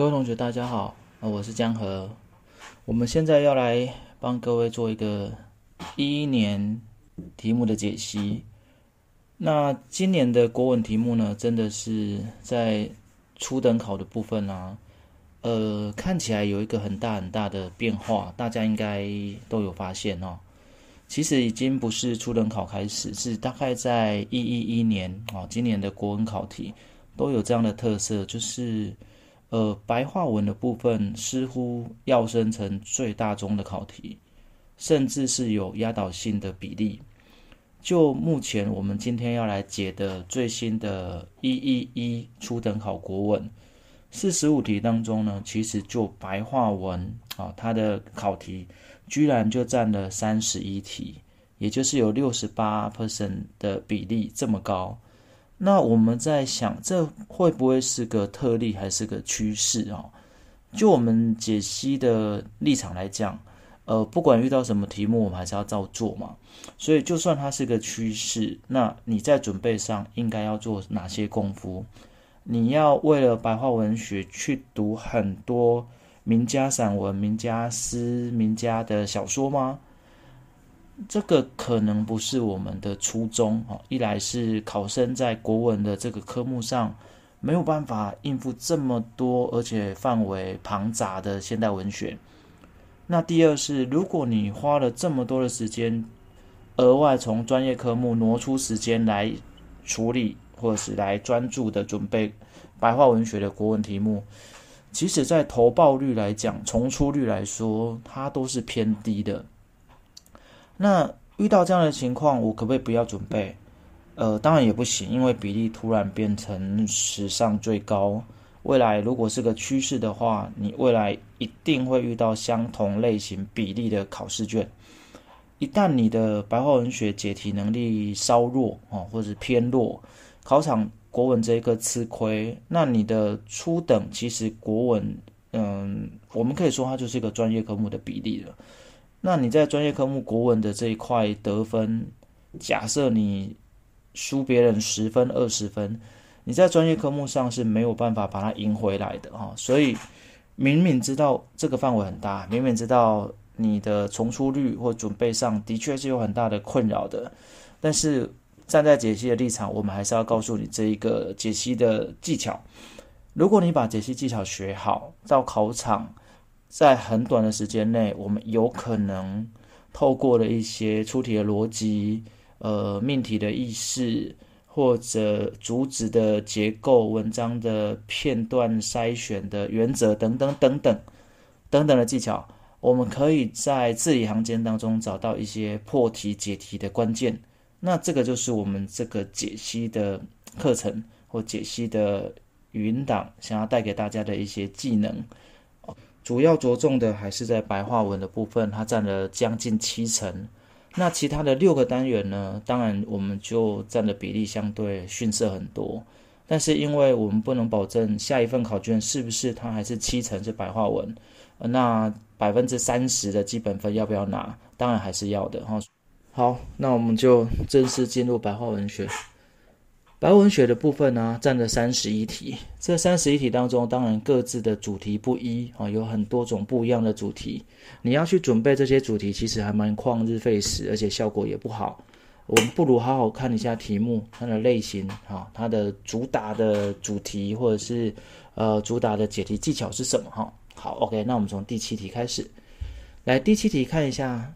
各位同学，大家好，我是江河。我们现在要来帮各位做一个一一年题目的解析。那今年的国文题目呢，真的是在初等考的部分啊，呃，看起来有一个很大很大的变化，大家应该都有发现哦。其实已经不是初等考开始，是大概在一一一年啊，今年的国文考题都有这样的特色，就是。呃，白话文的部分似乎要生成最大宗的考题，甚至是有压倒性的比例。就目前我们今天要来解的最新的一一一初等考国文四十五题当中呢，其实就白话文啊，它的考题居然就占了三十一题，也就是有六十八 percent 的比例这么高。那我们在想，这会不会是个特例，还是个趋势啊？就我们解析的立场来讲，呃，不管遇到什么题目，我们还是要照做嘛。所以，就算它是个趋势，那你在准备上应该要做哪些功夫？你要为了白话文学去读很多名家散文、名家诗、名家的小说吗？这个可能不是我们的初衷哦！一来是考生在国文的这个科目上没有办法应付这么多而且范围庞杂的现代文学；那第二是，如果你花了这么多的时间，额外从专业科目挪出时间来处理或者是来专注的准备白话文学的国文题目，其实在投报率来讲、重出率来说，它都是偏低的。那遇到这样的情况，我可不可以不要准备？呃，当然也不行，因为比例突然变成史上最高。未来如果是个趋势的话，你未来一定会遇到相同类型比例的考试卷。一旦你的白话文学解题能力稍弱啊，或者偏弱，考场国文这一个吃亏，那你的初等其实国文，嗯，我们可以说它就是一个专业科目的比例了。那你在专业科目国文的这一块得分，假设你输别人十分、二十分，你在专业科目上是没有办法把它赢回来的哈。所以明明知道这个范围很大，明明知道你的重出率或准备上的确是有很大的困扰的，但是站在解析的立场，我们还是要告诉你这一个解析的技巧。如果你把解析技巧学好，到考场。在很短的时间内，我们有可能透过了一些出题的逻辑、呃命题的意识，或者主旨的结构、文章的片段筛选的原则等等等等等等的技巧，我们可以在字里行间当中找到一些破题解题的关键。那这个就是我们这个解析的课程或解析的语音档想要带给大家的一些技能。主要着重的还是在白话文的部分，它占了将近七成。那其他的六个单元呢？当然我们就占的比例相对逊色很多。但是因为我们不能保证下一份考卷是不是它还是七成是白话文，那百分之三十的基本分要不要拿？当然还是要的哈。好，那我们就正式进入白话文学。白文学的部分呢，占了三十一题。这三十一题当中，当然各自的主题不一啊，有很多种不一样的主题。你要去准备这些主题，其实还蛮旷日费时，而且效果也不好。我们不如好好看一下题目，它的类型哈，它的主打的主题或者是呃主打的解题技巧是什么哈？好，OK，那我们从第七题开始。来，第七题看一下，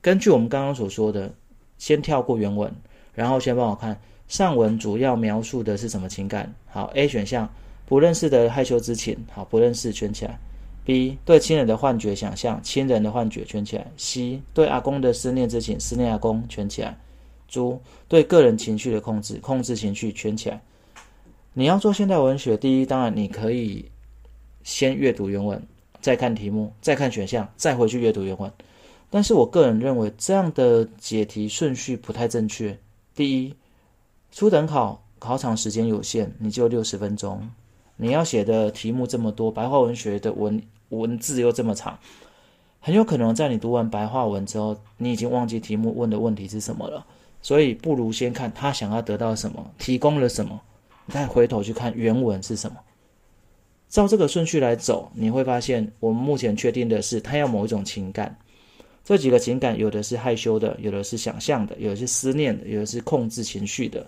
根据我们刚刚所说的，先跳过原文，然后先帮我看。上文主要描述的是什么情感？好，A 选项不认识的害羞之情，好，不认识圈起来。B 对亲人的幻觉想象，亲人的幻觉圈起来。C 对阿公的思念之情，思念阿公圈起来。D 对个人情绪的控制，控制情绪圈起来。你要做现代文学，第一当然你可以先阅读原文，再看题目，再看选项，再回去阅读原文。但是我个人认为这样的解题顺序不太正确。第一。初等考考场时间有限，你就六十分钟，你要写的题目这么多，白话文学的文文字又这么长，很有可能在你读完白话文之后，你已经忘记题目问的问题是什么了。所以不如先看他想要得到什么，提供了什么，再回头去看原文是什么。照这个顺序来走，你会发现我们目前确定的是，他要某一种情感。这几个情感，有的是害羞的，有的是想象的，有的是思念的，有的是控制情绪的。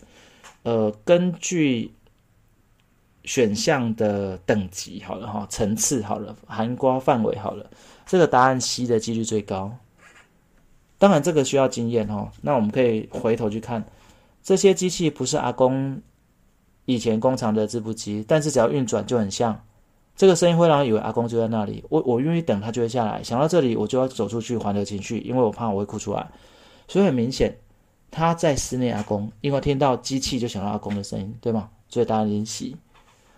呃，根据选项的等级好了哈，层次好了，涵盖范围好了，这个答案 C 的几率最高。当然，这个需要经验哈。那我们可以回头去看，这些机器不是阿公以前工厂的织布机，但是只要运转就很像。这个声音会让以为阿公就在那里，我我愿意等他就会下来。想到这里，我就要走出去缓和情绪，因为我怕我会哭出来。所以很明显，他在思念阿公，因为听到机器就想到阿公的声音，对吗？所以答案是 C。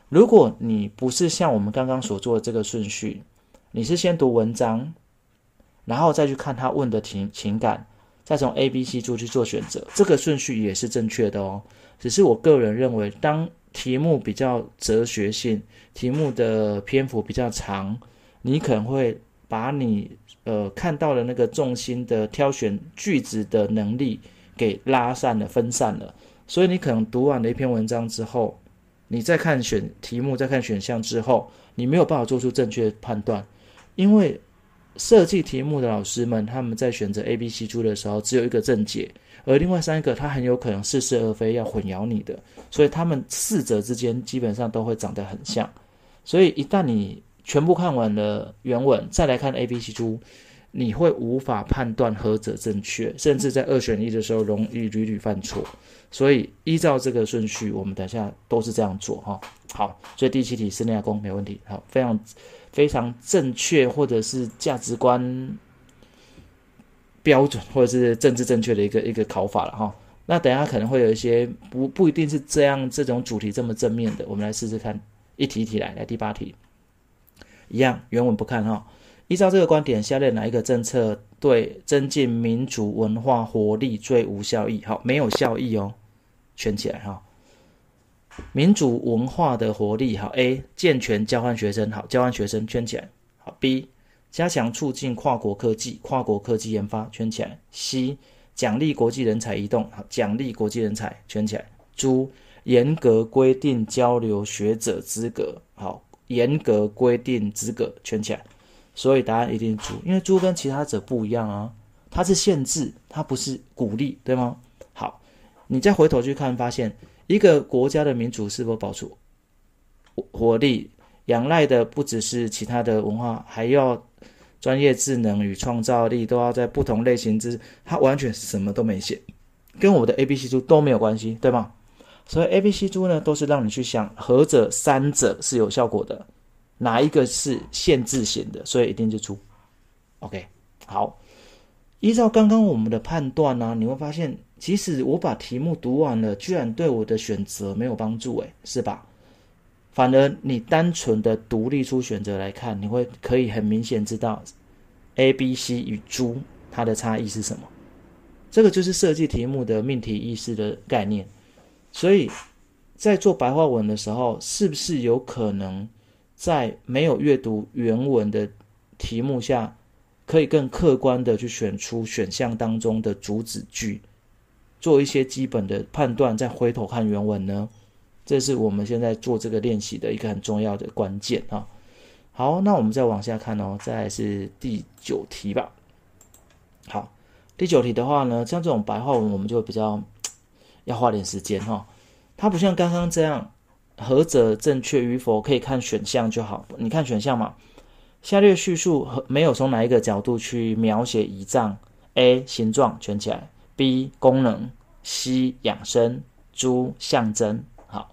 如果你不是像我们刚刚所做的这个顺序，你是先读文章，然后再去看他问的情情感，再从 A、B、C 柱去做选择，这个顺序也是正确的哦。只是我个人认为，当题目比较哲学性，题目的篇幅比较长，你可能会把你呃看到的那个重心的挑选句子的能力给拉散了、分散了。所以你可能读完了一篇文章之后，你再看选题目、再看选项之后，你没有办法做出正确的判断，因为设计题目的老师们他们在选择 A、B、C、D 的时候，只有一个正解。而另外三个，它很有可能似是而非，要混淆你的，所以他们四者之间基本上都会长得很像。所以一旦你全部看完了原文，再来看 A、B、C、D，你会无法判断何者正确，甚至在二选一的时候容易屡屡犯错。所以依照这个顺序，我们等下都是这样做哈。好，所以第七题是内功没问题，好，非常非常正确，或者是价值观。标准或者是政治正确的一个一个考法了哈，那等下可能会有一些不不一定是这样这种主题这么正面的，我们来试试看，一题一题来，来第八题，一样原文不看哈。依照这个观点，下列哪一个政策对增进民族文化活力最无效益？好，没有效益哦，圈起来哈。民族文化的活力好，A 健全交换学生好，交换学生圈起来好，B。加强促进跨国科技、跨国科技研发，圈起来。C 奖励国际人才移动，好，奖励国际人才，圈起来。D 严格规定交流学者资格，好，严格规定资格，圈起来。所以答案一定是 D，因为猪跟其他者不一样啊，它是限制，它不是鼓励，对吗？好，你再回头去看，发现一个国家的民主是否保持活力，仰赖的不只是其他的文化，还要。专业智能与创造力都要在不同类型之，它完全什么都没写，跟我的 A、B、C 猪都没有关系，对吗？所以 A、B、C 猪呢，都是让你去想，何者三者是有效果的，哪一个是限制型的，所以一定就出。OK，好，依照刚刚我们的判断呢、你会发现，其实我把题目读完了，居然对我的选择没有帮助，诶，是吧？反而你单纯的独立出选择来看，你会可以很明显知道 A、B、C 与猪它的差异是什么。这个就是设计题目的命题意识的概念。所以在做白话文的时候，是不是有可能在没有阅读原文的题目下，可以更客观的去选出选项当中的主旨句，做一些基本的判断，再回头看原文呢？这是我们现在做这个练习的一个很重要的关键啊！好，那我们再往下看哦，再来是第九题吧。好，第九题的话呢，像这种白话文，我们就比较要花点时间哈。它不像刚刚这样，何者正确与否可以看选项就好。你看选项嘛，下列叙述和没有从哪一个角度去描写胰脏？A. 形状圈起来，B. 功能，C. 养生，D. 象征。好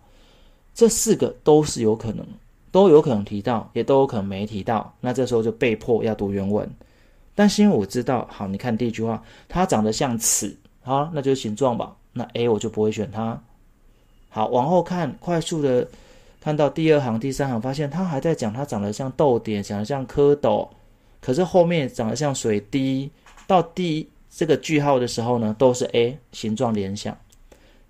这四个都是有可能，都有可能提到，也都有可能没提到。那这时候就被迫要读原文。但是因为我知道，好，你看第一句话，它长得像齿，好，那就是形状吧。那 A 我就不会选它。好，往后看，快速的看到第二行、第三行，发现它还在讲它长得像豆点，长得像蝌蚪，可是后面长得像水滴。到第这个句号的时候呢，都是 A 形状联想。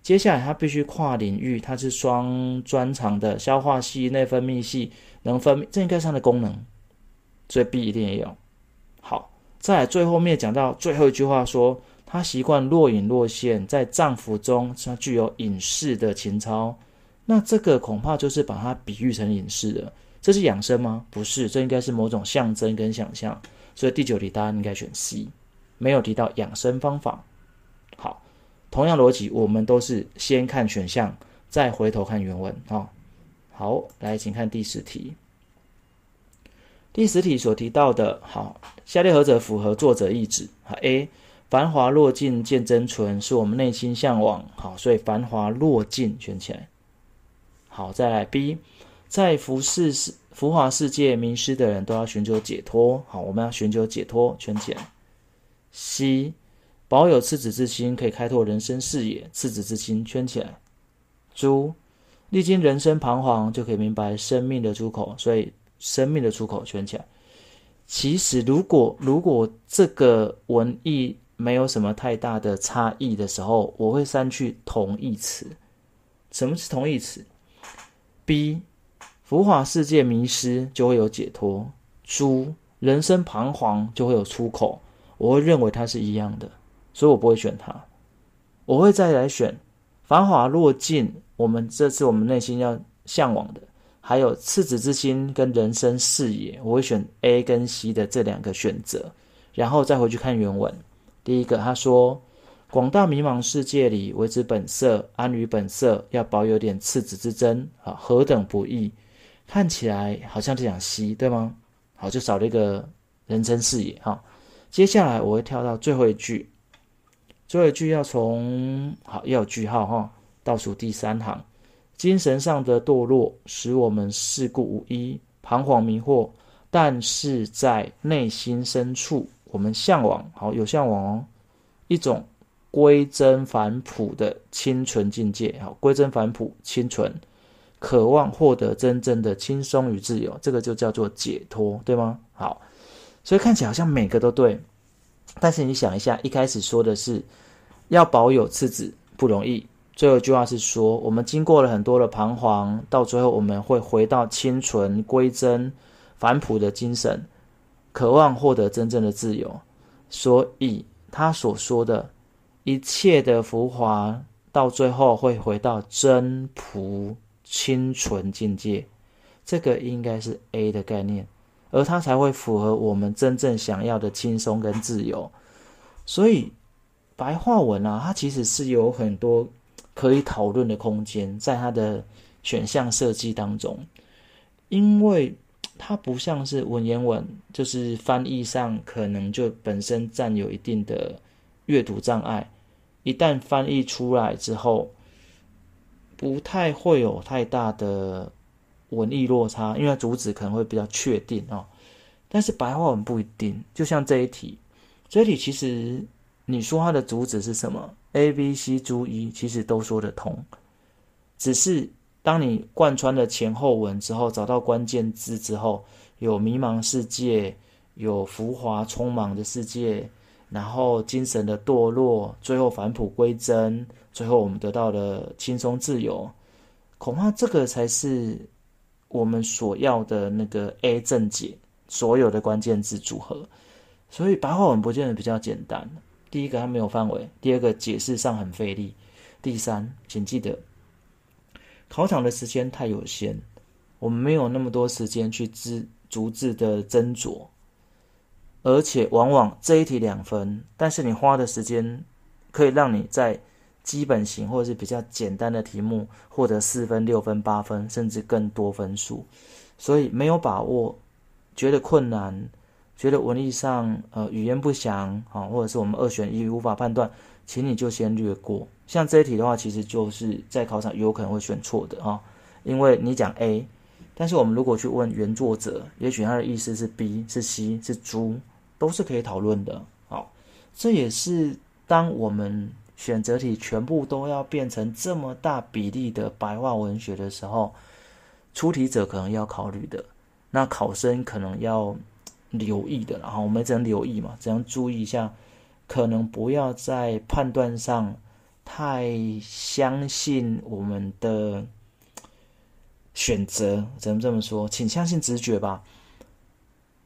接下来，它必须跨领域，它是双专长的消化系、内分泌系能分泌，这应该上的功能，所以 B 一定也有。好，再来最后面讲到最后一句话说，他习惯若隐若现，在脏腑中它具有隐士的情操，那这个恐怕就是把它比喻成隐士了。这是养生吗？不是，这应该是某种象征跟想象。所以第九题答案应该选 C，没有提到养生方法。好，同样逻辑，我们都是先看选项，再回头看原文啊、哦。好，来，请看第十题。第十题所提到的，好，下列何者符合作者意旨？好，A，繁华落尽见真纯，是我们内心向往。好，所以繁华落尽选起来。好，再来 B。在浮世世浮华世界迷失的人都要寻求解脱。好，我们要寻求解脱，圈起来。C，保有赤子之心，可以开拓人生视野。赤子之心，圈起来。猪，历经人生彷徨，就可以明白生命的出口。所以，生命的出口，圈起来。其实，如果如果这个文艺没有什么太大的差异的时候，我会删去同义词。什么是同义词？B。浮华世界迷失就会有解脱，猪人生彷徨就会有出口。我会认为它是一样的，所以我不会选它。我会再来选繁华落尽，我们这是我们内心要向往的，还有赤子之心跟人生视野，我会选 A 跟 C 的这两个选择，然后再回去看原文。第一个他说，广大迷茫世界里维持本色，安于本色，要保有点赤子之真啊，何等不易。看起来好像在讲 C，对吗？好，就少了一个人生视野哈。接下来我会跳到最后一句，最后一句要从好要有句号哈，倒数第三行，精神上的堕落使我们世故无依，彷徨迷惑，但是在内心深处，我们向往好有向往哦，一种归真返璞的清纯境界。好，归真返璞，清纯。渴望获得真正的轻松与自由，这个就叫做解脱，对吗？好，所以看起来好像每个都对，但是你想一下，一开始说的是要保有赤子不容易，最后一句话是说我们经过了很多的彷徨，到最后我们会回到清纯归真返璞的精神，渴望获得真正的自由，所以他所说的一切的浮华，到最后会回到真朴。清纯境界，这个应该是 A 的概念，而它才会符合我们真正想要的轻松跟自由。所以白话文啊，它其实是有很多可以讨论的空间，在它的选项设计当中，因为它不像是文言文，就是翻译上可能就本身占有一定的阅读障碍，一旦翻译出来之后。不太会有太大的文意落差，因为主旨可能会比较确定哦。但是白话文不一定，就像这一题，这一题其实你说它的主旨是什么，A、B、C、D、E，，其实都说得通，只是当你贯穿了前后文之后，找到关键字之后，有迷茫世界，有浮华匆忙的世界。然后精神的堕落，最后返璞归真，最后我们得到了轻松自由，恐怕这个才是我们所要的那个 A 正解所有的关键字组合。所以白话文不见得比较简单。第一个它没有范围，第二个解释上很费力，第三，请记得考场的时间太有限，我们没有那么多时间去自逐字的斟酌。而且往往这一题两分，但是你花的时间可以让你在基本型或者是比较简单的题目获得四分、六分、八分，甚至更多分数。所以没有把握，觉得困难，觉得文意上呃语言不详啊，或者是我们二选一无法判断，请你就先略过。像这一题的话，其实就是在考场有可能会选错的啊，因为你讲 A，但是我们如果去问原作者，也许他的意思是 B，是 C，是猪。都是可以讨论的，好，这也是当我们选择题全部都要变成这么大比例的白话文学的时候，出题者可能要考虑的，那考生可能要留意的，然后我们只能留意嘛，只能注意一下，可能不要在判断上太相信我们的选择，只能这么说，请相信直觉吧。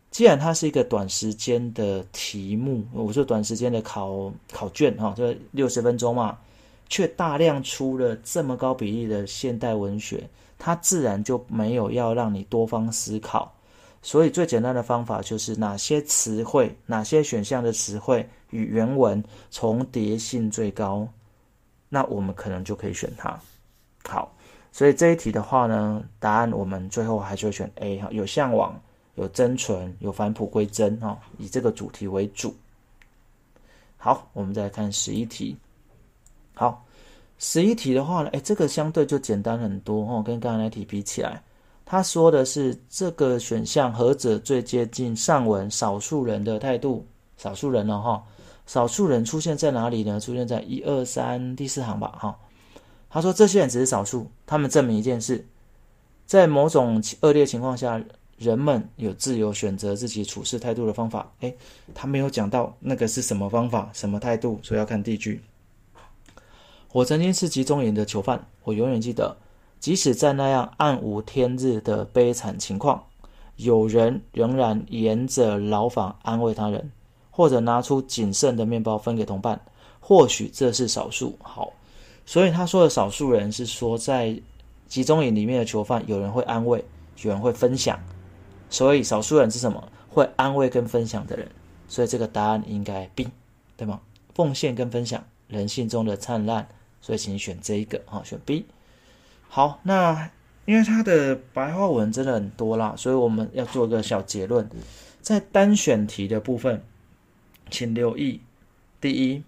既然它是一个短时间的题目，我说短时间的考考卷哈，这六十分钟嘛，却大量出了这么高比例的现代文学，它自然就没有要让你多方思考。所以最简单的方法就是哪些词汇、哪些选项的词汇与原文重叠性最高，那我们可能就可以选它。好，所以这一题的话呢，答案我们最后还是会选 A 哈，有向往、有真存、有返璞归真哈，以这个主题为主。好，我们再来看十一题。好，十一题的话呢，哎，这个相对就简单很多哦，跟刚才那题比起来。他说的是这个选项何者最接近上文少数人的态度？少数人了哈，少数人出现在哪里呢？出现在一二三第四行吧哈。他说这些人只是少数，他们证明一件事，在某种恶劣情况下，人们有自由选择自己处事态度的方法。诶，他没有讲到那个是什么方法、什么态度，所以要看第一句。我曾经是集中营的囚犯，我永远记得。即使在那样暗无天日的悲惨情况，有人仍然沿着牢房安慰他人，或者拿出仅剩的面包分给同伴。或许这是少数。好，所以他说的少数人是说，在集中营里面的囚犯，有人会安慰，有人会分享。所以少数人是什么？会安慰跟分享的人。所以这个答案应该 B，对吗？奉献跟分享，人性中的灿烂。所以请选这一个，啊，选 B。好，那因为它的白话文真的很多啦，所以我们要做个小结论。在单选题的部分，请留意：第一，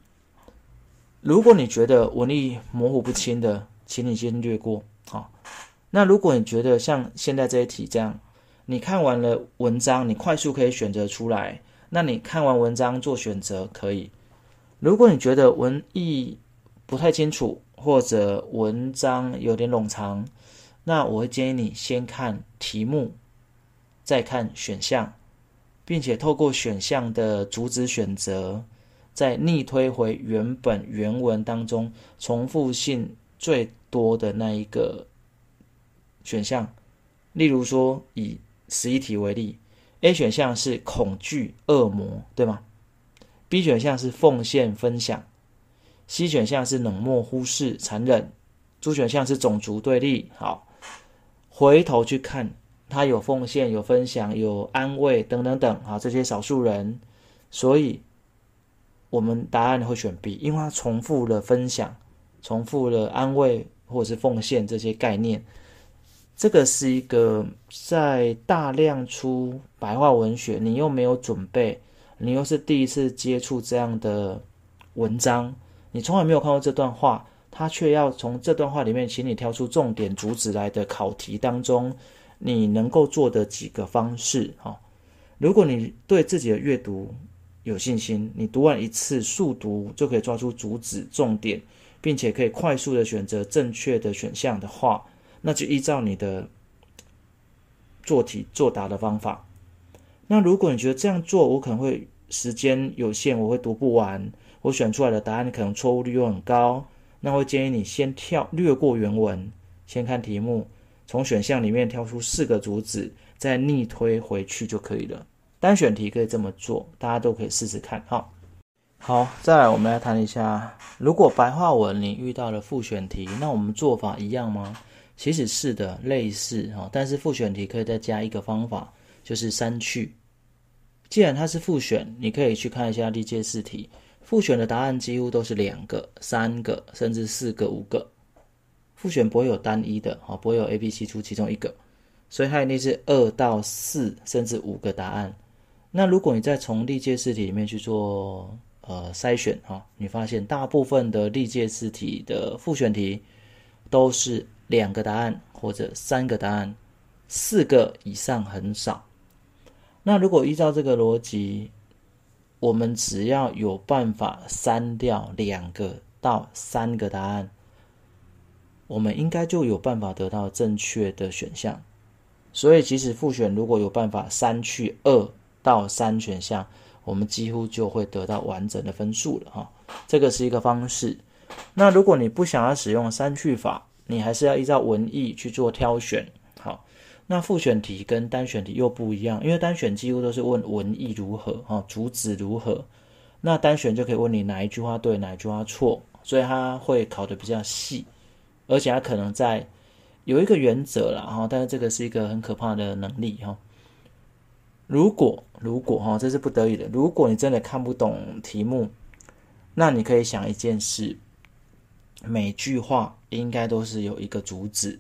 如果你觉得文意模糊不清的，请你先略过。好，那如果你觉得像现在这一题这样，你看完了文章，你快速可以选择出来，那你看完文章做选择可以。如果你觉得文意不太清楚，或者文章有点冗长，那我会建议你先看题目，再看选项，并且透过选项的主旨选择，再逆推回原本原文当中重复性最多的那一个选项。例如说，以十一题为例，A 选项是恐惧恶魔，对吗？B 选项是奉献分享。C 选项是冷漠、忽视、残忍，D 选项是种族对立。好，回头去看，他有奉献、有分享、有安慰等等等，啊，这些少数人，所以我们答案会选 B，因为他重复了分享、重复了安慰或者是奉献这些概念。这个是一个在大量出白话文学，你又没有准备，你又是第一次接触这样的文章。你从来没有看过这段话，他却要从这段话里面，请你挑出重点主旨来的考题当中，你能够做的几个方式。哈，如果你对自己的阅读有信心，你读完一次速读就可以抓住主旨重点，并且可以快速的选择正确的选项的话，那就依照你的做题作答的方法。那如果你觉得这样做，我可能会时间有限，我会读不完。我选出来的答案可能错误率又很高，那会建议你先跳略过原文，先看题目，从选项里面挑出四个主旨，再逆推回去就可以了。单选题可以这么做，大家都可以试试看。哈，好，再来我们来谈一下，如果白话文你遇到了复选题，那我们做法一样吗？其实是的，类似哈，但是复选题可以再加一个方法，就是删去。既然它是复选，你可以去看一下历届试题。复选的答案几乎都是两个、三个，甚至四个、五个。复选不会有单一的，哈，不会有 A、B、C 出其中一个，所以它一定是二到四，甚至五个答案。那如果你再从历届试题里面去做呃筛选，哈，你发现大部分的历届试题的复选题都是两个答案或者三个答案，四个以上很少。那如果依照这个逻辑，我们只要有办法删掉两个到三个答案，我们应该就有办法得到正确的选项。所以，即使复选如果有办法删去二到三选项，我们几乎就会得到完整的分数了哈。这个是一个方式。那如果你不想要使用删去法，你还是要依照文意去做挑选。好。那复选题跟单选题又不一样，因为单选几乎都是问文意如何，哈，主旨如何。那单选就可以问你哪一句话对，哪一句话错，所以它会考的比较细，而且它可能在有一个原则啦，哈，但是这个是一个很可怕的能力哈。如果如果哈，这是不得已的，如果你真的看不懂题目，那你可以想一件事，每句话应该都是有一个主旨，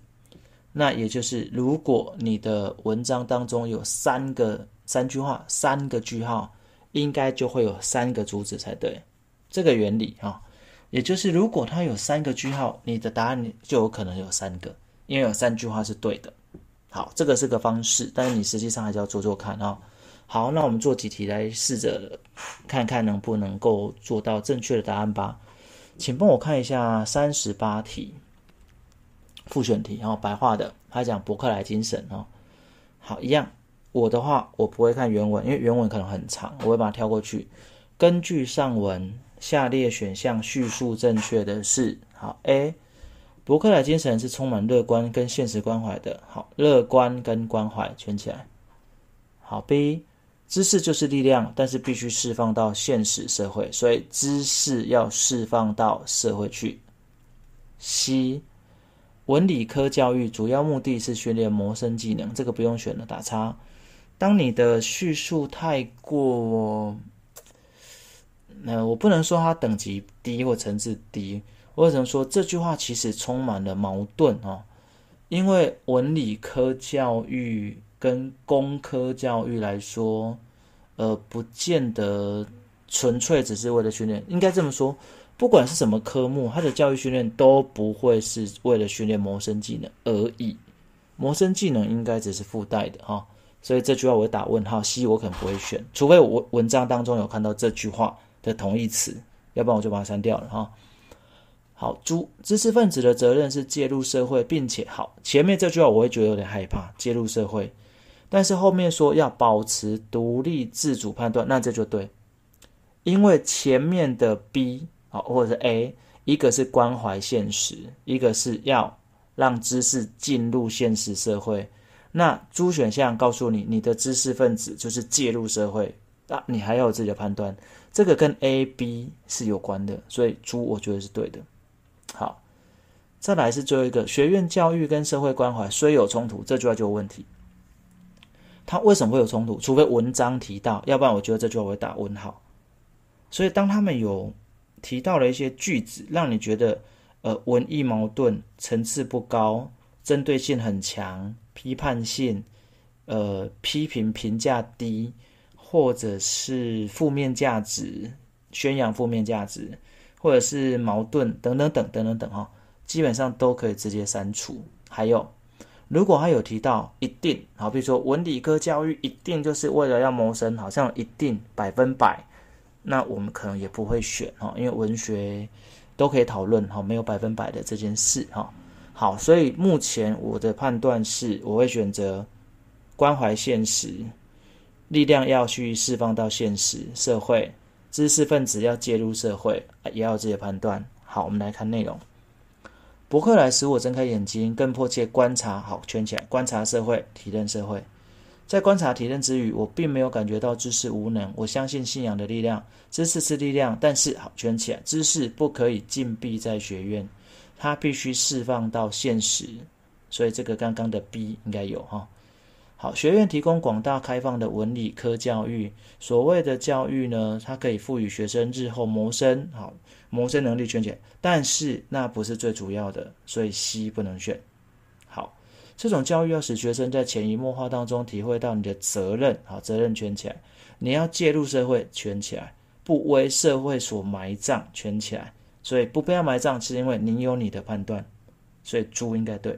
那也就是如果你的文章当中有三个三句话，三个句号，应该就会有三个主旨才对。这个原理哈，也就是如果它有三个句号，你的答案就有可能有三个。因为有三句话是对的，好，这个是个方式，但是你实际上还是要做做看啊、哦。好，那我们做几题来试着看看能不能够做到正确的答案吧。请帮我看一下三十八题复选题，然后白话的，他讲伯克莱精神哦。好，一样，我的话我不会看原文，因为原文可能很长，我会把它跳过去。根据上文，下列选项叙述正确的是，好 A。博客来精神是充满乐观跟现实关怀的。好，乐观跟关怀圈起来。好，B，知识就是力量，但是必须释放到现实社会，所以知识要释放到社会去。C，文理科教育主要目的是训练谋生技能，这个不用选了，打叉。当你的叙述太过，那我不能说它等级低或层次低。为什么说这句话其实充满了矛盾哦？因为文理科教育跟工科教育来说，呃，不见得纯粹只是为了训练。应该这么说，不管是什么科目，它的教育训练都不会是为了训练谋生技能而已。谋生技能应该只是附带的哈。所以这句话我会打问号，C 我可能不会选，除非我文章当中有看到这句话的同义词，要不然我就把它删掉了哈。好，猪知识分子的责任是介入社会，并且好，前面这句话我会觉得有点害怕，介入社会，但是后面说要保持独立自主判断，那这就对，因为前面的 B 好或者是 A，一个是关怀现实，一个是要让知识进入现实社会，那猪选项告诉你，你的知识分子就是介入社会，啊，你还要有自己的判断，这个跟 A、B 是有关的，所以猪我觉得是对的。好，再来是最后一个，学院教育跟社会关怀虽有冲突，这句话就有问题。它为什么会有冲突？除非文章提到，要不然我觉得这句话我会打问号。所以当他们有提到了一些句子，让你觉得呃文意矛盾、层次不高、针对性很强、批判性、呃批评评价低，或者是负面价值、宣扬负面价值。或者是矛盾等等等等等等哈，基本上都可以直接删除。还有，如果他有提到一定，好，比如说文理科教育一定就是为了要谋生，好像一定百分百，那我们可能也不会选哈，因为文学都可以讨论哈，没有百分百的这件事哈。好，所以目前我的判断是，我会选择关怀现实，力量要去释放到现实社会。知识分子要介入社会，也要有自己的判断。好，我们来看内容。博客来使我睁开眼睛，更迫切观察。好，圈起来，观察社会，体认社会。在观察体认之余，我并没有感觉到知识无能。我相信信仰的力量，知识是力量，但是好，圈起来，知识不可以禁闭在学院，它必须释放到现实。所以这个刚刚的 B 应该有哈。好，学院提供广大开放的文理科教育。所谓的教育呢，它可以赋予学生日后谋生好谋生能力圈起来，但是那不是最主要的，所以 C 不能选。好，这种教育要使学生在潜移默化当中体会到你的责任，好，责任圈起来，你要介入社会圈起来，不为社会所埋葬圈起来，所以不被埋葬是因为你有你的判断，所以猪应该对。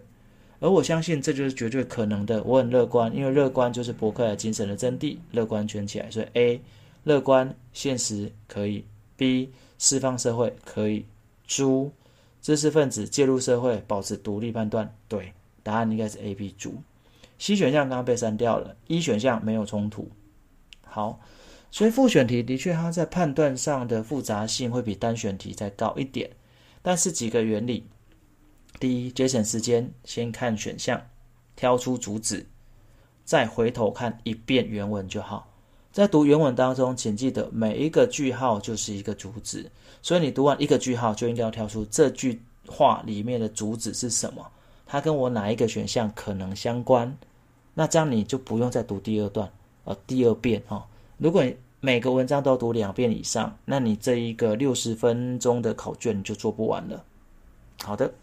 而我相信这就是绝对可能的。我很乐观，因为乐观就是博客来精神的真谛。乐观圈起来，所以 A 乐观现实可以，B 释放社会可以，猪知识分子介入社会保持独立判断。对，答案应该是 A、B 猪。C 选项刚刚被删掉了，E 选项没有冲突。好，所以复选题的确它在判断上的复杂性会比单选题再高一点，但是几个原理。第一，节省时间，先看选项，挑出主旨，再回头看一遍原文就好。在读原文当中，请记得每一个句号就是一个主旨，所以你读完一个句号就应该要挑出这句话里面的主旨是什么。它跟我哪一个选项可能相关？那这样你就不用再读第二段，呃，第二遍、哦。如果你每个文章都读两遍以上，那你这一个六十分钟的考卷你就做不完了。好的，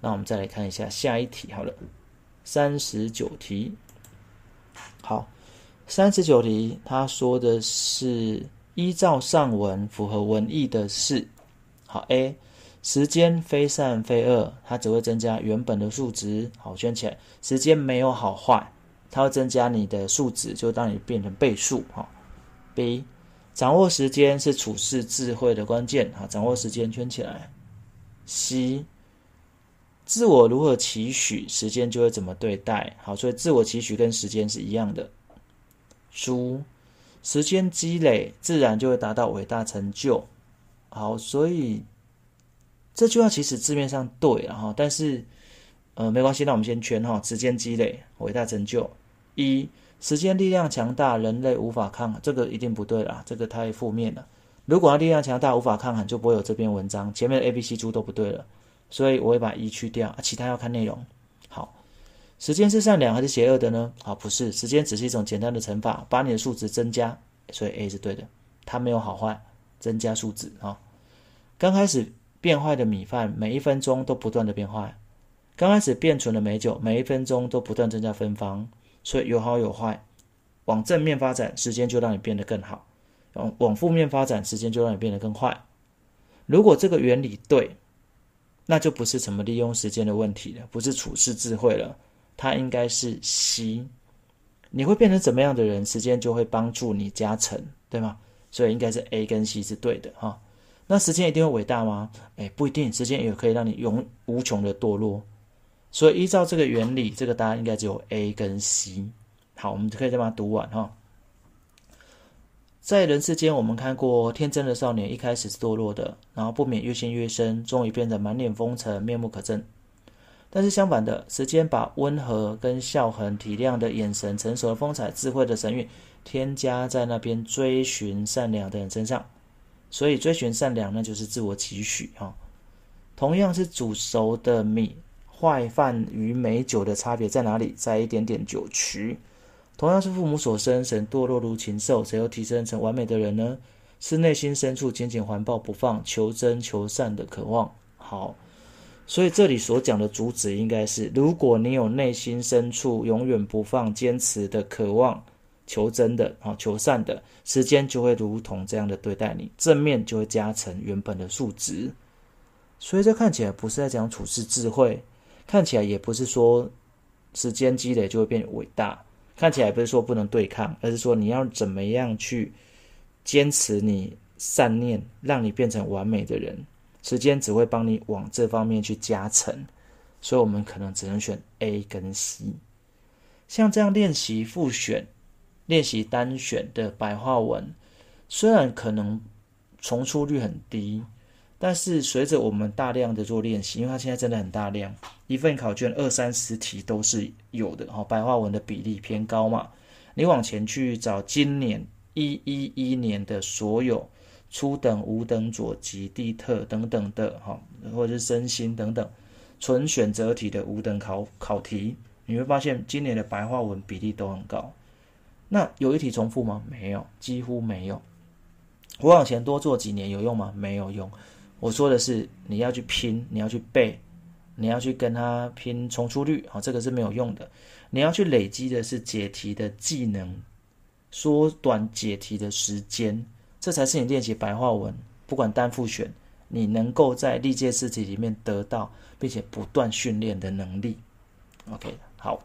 那我们再来看一下下一题。好了，三十九题。好，三十九题，他说的是依照上文符合文意的是，好 A，时间非善非恶，它只会增加原本的数值。好，圈起来，时间没有好坏，它会增加你的数值，就当你变成倍数。好。B，掌握时间是处事智慧的关键。好，掌握时间圈起来。C，自我如何期许，时间就会怎么对待。好，所以自我期许跟时间是一样的。猪，时间积累，自然就会达到伟大成就。好，所以这句话其实字面上对了哈，但是呃没关系，那我们先圈哈，时间积累，伟大成就。一时间力量强大，人类无法抗衡，这个一定不对啦，这个太负面了。如果它力量强大，无法抗衡，就不会有这篇文章。前面的 A、B、C 猪都不对了，所以我会把一去掉，其他要看内容。好，时间是善良还是邪恶的呢？好，不是，时间只是一种简单的乘法，把你的数值增加，所以 A 是对的。它没有好坏，增加数值啊。刚开始变坏的米饭，每一分钟都不断的变坏；刚开始变纯的美酒，每一分钟都不断增加芬芳。所以有好有坏，往正面发展，时间就让你变得更好；往往负面发展，时间就让你变得更坏。如果这个原理对，那就不是怎么利用时间的问题了，不是处事智慧了，它应该是 C。你会变成怎么样的人，时间就会帮助你加成，对吗？所以应该是 A 跟 C 是对的哈。那时间一定会伟大吗？诶，不一定，时间也可以让你永无穷的堕落。所以依照这个原理，这个答案应该只有 A 跟 C。好，我们可以再把它读完哈。在人世间，我们看过天真的少年，一开始是堕落的，然后不免越陷越深，终于变得满脸风尘、面目可憎。但是相反的，时间把温和跟孝恒、体谅的眼神、成熟的风采、智慧的神韵，添加在那边追寻善良的人身上。所以追寻善良，那就是自我期许哈。同样是煮熟的米。坏饭与美酒的差别在哪里？在一点点酒曲。同样是父母所生，谁堕落如禽兽，谁又提升成完美的人呢？是内心深处紧紧环抱不放、求真求善的渴望。好，所以这里所讲的主旨应该是：如果你有内心深处永远不放、坚持的渴望、求真的、好求善的，时间就会如同这样的对待你，正面就会加成原本的数值。所以这看起来不是在讲处事智慧。看起来也不是说时间积累就会变伟大，看起来不是说不能对抗，而是说你要怎么样去坚持你善念，让你变成完美的人。时间只会帮你往这方面去加成，所以我们可能只能选 A 跟 C。像这样练习复选、练习单选的白话文，虽然可能重出率很低。但是随着我们大量的做练习，因为它现在真的很大量，一份考卷二三十题都是有的哈，白话文的比例偏高嘛。你往前去找今年一一一年的所有初等、五等、左级、地特等等的哈，或者是身心等等纯选择题的五等考考题，你会发现今年的白话文比例都很高。那有一题重复吗？没有，几乎没有。我往前多做几年有用吗？没有用。我说的是，你要去拼，你要去背，你要去跟他拼重出率，好，这个是没有用的。你要去累积的是解题的技能，缩短解题的时间，这才是你练习白话文，不管单复选，你能够在历届试题里面得到，并且不断训练的能力。OK，好。